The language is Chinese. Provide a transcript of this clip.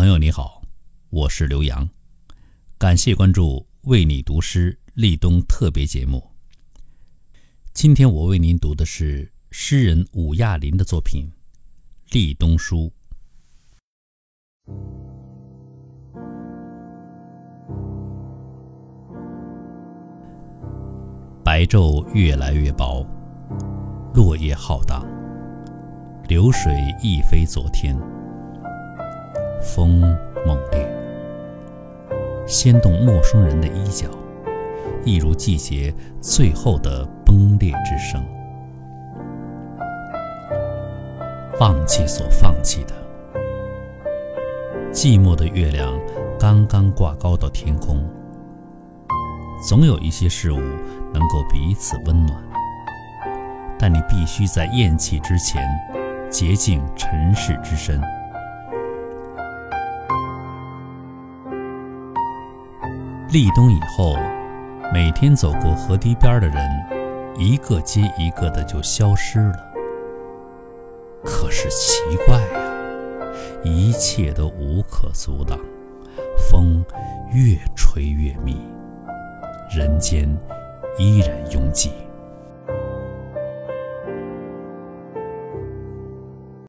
朋友你好，我是刘洋，感谢关注为你读诗立冬特别节目。今天我为您读的是诗人武亚林的作品《立冬书》。白昼越来越薄，落叶浩荡，流水亦非昨天。风猛烈，掀动陌生人的衣角，一如季节最后的崩裂之声。放弃所放弃的，寂寞的月亮刚刚挂高到天空。总有一些事物能够彼此温暖，但你必须在咽气之前洁净尘世之身。立冬以后，每天走过河堤边的人，一个接一个的就消失了。可是奇怪呀，一切都无可阻挡，风越吹越密，人间依然拥挤。